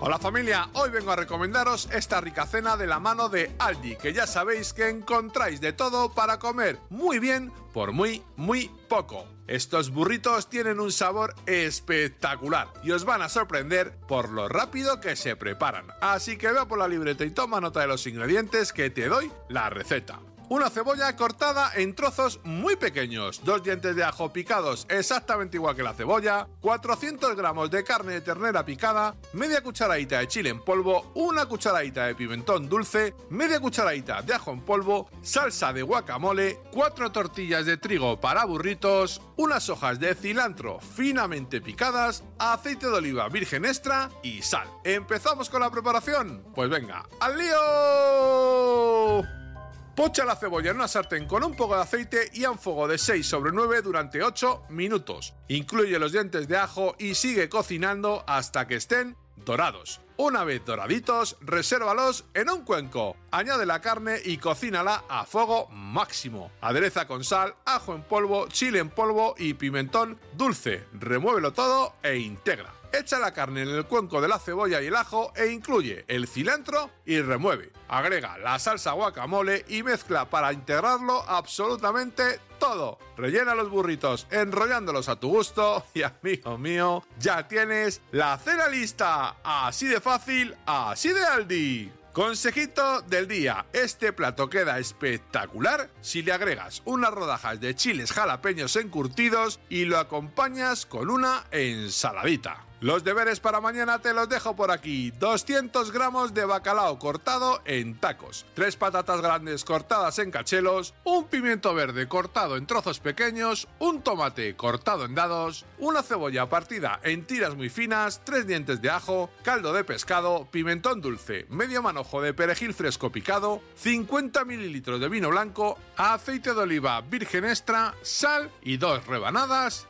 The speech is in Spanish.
Hola familia, hoy vengo a recomendaros esta rica cena de la mano de Aldi, que ya sabéis que encontráis de todo para comer muy bien por muy, muy poco. Estos burritos tienen un sabor espectacular y os van a sorprender por lo rápido que se preparan. Así que vea por la libreta y toma nota de los ingredientes que te doy la receta una cebolla cortada en trozos muy pequeños, dos dientes de ajo picados exactamente igual que la cebolla, 400 gramos de carne de ternera picada, media cucharadita de chile en polvo, una cucharadita de pimentón dulce, media cucharadita de ajo en polvo, salsa de guacamole, cuatro tortillas de trigo para burritos, unas hojas de cilantro finamente picadas, aceite de oliva virgen extra y sal. ¿Empezamos con la preparación? Pues venga, ¡al lío! Pocha la cebolla en una sartén con un poco de aceite y a un fuego de 6 sobre 9 durante 8 minutos. Incluye los dientes de ajo y sigue cocinando hasta que estén dorados. Una vez doraditos, resérvalos en un cuenco. Añade la carne y cocínala a fuego máximo. Adereza con sal, ajo en polvo, chile en polvo y pimentón dulce. Remuévelo todo e integra. Echa la carne en el cuenco de la cebolla y el ajo e incluye el cilantro y remueve. Agrega la salsa guacamole y mezcla para integrarlo absolutamente todo. Rellena los burritos enrollándolos a tu gusto y amigo mío, ya tienes la cena lista. Así de fácil, así de Aldi. Consejito del día, este plato queda espectacular si le agregas unas rodajas de chiles jalapeños encurtidos y lo acompañas con una ensaladita. Los deberes para mañana te los dejo por aquí. 200 gramos de bacalao cortado en tacos, 3 patatas grandes cortadas en cachelos, un pimiento verde cortado en trozos pequeños, un tomate cortado en dados, una cebolla partida en tiras muy finas, 3 dientes de ajo, caldo de pescado, pimentón dulce, medio manojo de perejil fresco picado, 50 mililitros de vino blanco, aceite de oliva virgen extra, sal y dos rebanadas